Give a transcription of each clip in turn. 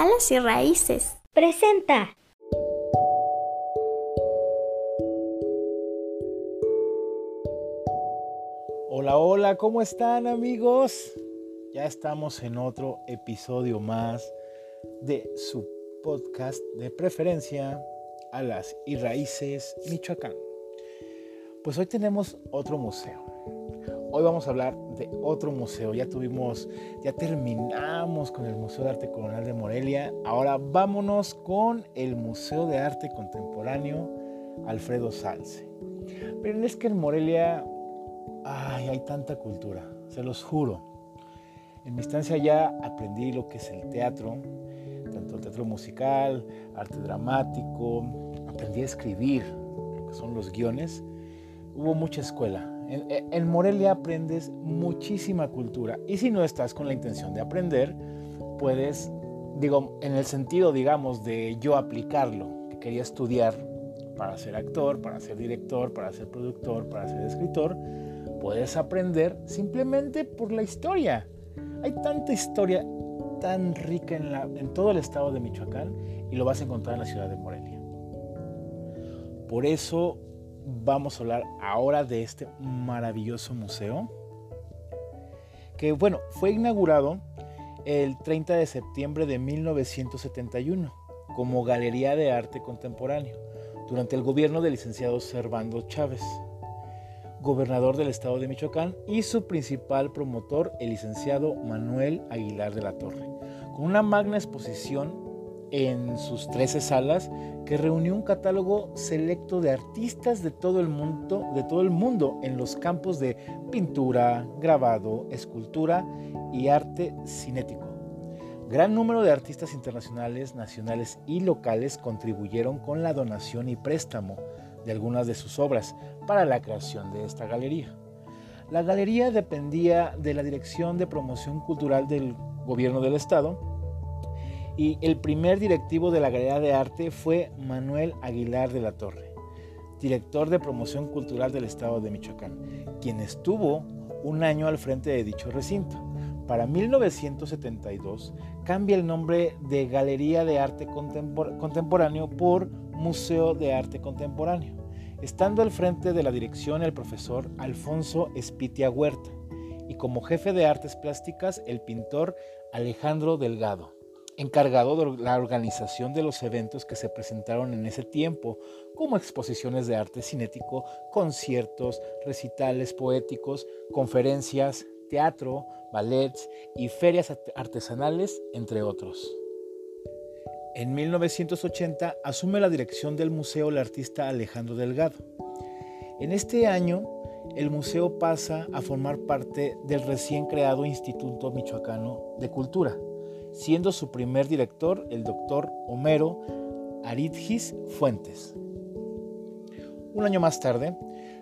Alas y Raíces. Presenta. Hola, hola, ¿cómo están amigos? Ya estamos en otro episodio más de su podcast de preferencia, Alas y Raíces Michoacán. Pues hoy tenemos otro museo. Hoy vamos a hablar de otro museo. Ya tuvimos, ya terminamos con el Museo de Arte Colonial de Morelia. Ahora vámonos con el Museo de Arte Contemporáneo Alfredo Salce. Pero es que en Morelia ay, hay tanta cultura, se los juro. En mi estancia ya aprendí lo que es el teatro, tanto el teatro musical, arte dramático, aprendí a escribir, lo que son los guiones. Hubo mucha escuela, en, Morelia aprendes muchísima cultura y si no estás con la intención de aprender, puedes, digo, en el sentido, digamos, de yo aplicarlo, que quería estudiar para ser actor, para ser director, para ser productor, para ser escritor, puedes aprender simplemente por la historia. Hay tanta historia tan rica en, en todo el estado de Michoacán y lo vas a encontrar en la ciudad de Morelia. Por eso vamos a hablar ahora de este maravilloso museo, que bueno, fue inaugurado el 30 de septiembre de 1971 como Galería de Arte Contemporáneo durante el gobierno del licenciado Servando Chávez, gobernador del estado de Michoacán, y su principal promotor, el licenciado Manuel Aguilar de la Torre, con una magna exposición en sus 13 salas que reunió un catálogo selecto de artistas de todo el mundo, de todo el mundo en los campos de pintura, grabado, escultura y arte cinético. Gran número de artistas internacionales, nacionales y locales contribuyeron con la donación y préstamo de algunas de sus obras para la creación de esta galería. La galería dependía de la Dirección de Promoción Cultural del Gobierno del Estado y el primer directivo de la Galería de Arte fue Manuel Aguilar de la Torre, director de promoción cultural del estado de Michoacán, quien estuvo un año al frente de dicho recinto. Para 1972 cambia el nombre de Galería de Arte Contemporáneo por Museo de Arte Contemporáneo, estando al frente de la dirección el profesor Alfonso Espitia Huerta y como jefe de artes plásticas el pintor Alejandro Delgado encargado de la organización de los eventos que se presentaron en ese tiempo, como exposiciones de arte cinético, conciertos, recitales poéticos, conferencias, teatro, ballets y ferias artesanales, entre otros. En 1980 asume la dirección del museo el artista Alejandro Delgado. En este año, el museo pasa a formar parte del recién creado Instituto Michoacano de Cultura, siendo su primer director el doctor Homero Aridgis Fuentes. Un año más tarde,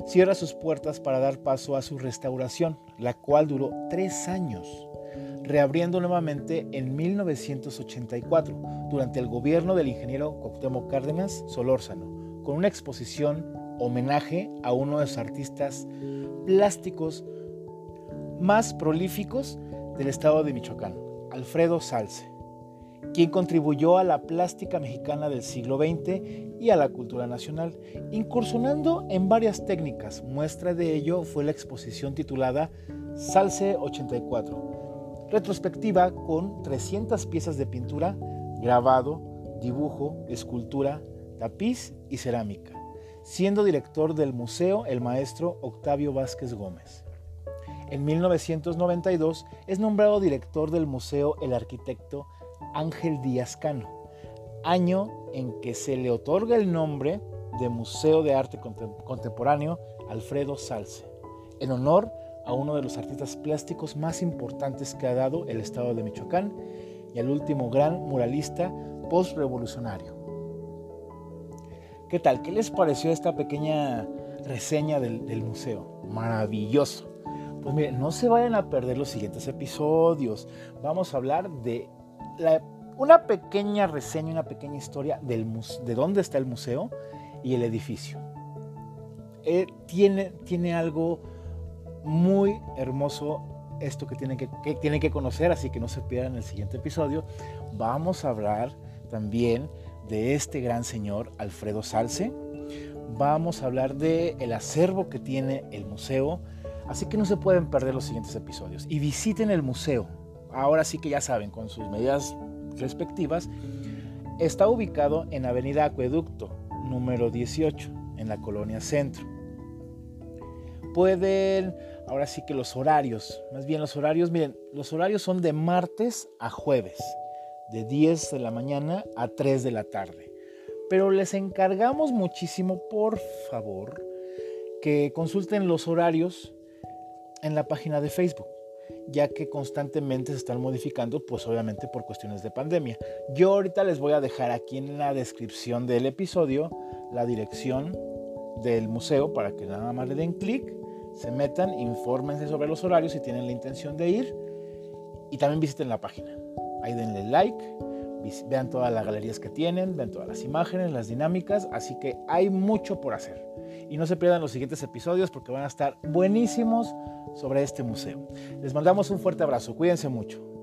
cierra sus puertas para dar paso a su restauración, la cual duró tres años, reabriendo nuevamente en 1984 durante el gobierno del ingeniero Cuauhtémoc Cárdenas Solórzano, con una exposición homenaje a uno de los artistas plásticos más prolíficos del estado de Michoacán, Alfredo Salce, quien contribuyó a la plástica mexicana del siglo XX y a la cultura nacional, incursionando en varias técnicas. Muestra de ello fue la exposición titulada Salce 84, retrospectiva con 300 piezas de pintura, grabado, dibujo, escultura, tapiz y cerámica, siendo director del museo el maestro Octavio Vázquez Gómez. En 1992 es nombrado director del museo el arquitecto Ángel Díaz Cano, año en que se le otorga el nombre de Museo de Arte Contemporáneo Alfredo Salce, en honor a uno de los artistas plásticos más importantes que ha dado el estado de Michoacán y al último gran muralista postrevolucionario. ¿Qué tal? ¿Qué les pareció esta pequeña reseña del, del museo? Maravilloso. Pues miren, no se vayan a perder los siguientes episodios. Vamos a hablar de una pequeña reseña, una pequeña historia del, de dónde está el museo y el edificio. Eh, tiene, tiene algo muy hermoso esto que tienen que, tienen que conocer, así que no se pierdan el siguiente episodio. Vamos a hablar también de este gran señor Alfredo Salce. Vamos a hablar de el acervo que tiene el museo, así que no se pueden perder los siguientes episodios. Y visiten el museo. Ahora sí que ya saben, con sus medidas respectivas. Está ubicado en Avenida Acueducto, número 18, en la colonia Centro. Pueden, ahora sí que los horarios, más bien los horarios, miren, los horarios son de martes a jueves de 10 de la mañana a 3 de la tarde. Pero les encargamos muchísimo, por favor, que consulten los horarios en la página de Facebook, ya que constantemente se están modificando, pues obviamente por cuestiones de pandemia. Yo ahorita les voy a dejar aquí en la descripción del episodio la dirección del museo para que nada más le den clic, se metan, infórmense sobre los horarios si tienen la intención de ir y también visiten la página. Ahí denle like, vean todas las galerías que tienen, vean todas las imágenes, las dinámicas, así que hay mucho por hacer. Y no se pierdan los siguientes episodios porque van a estar buenísimos sobre este museo. Les mandamos un fuerte abrazo, cuídense mucho.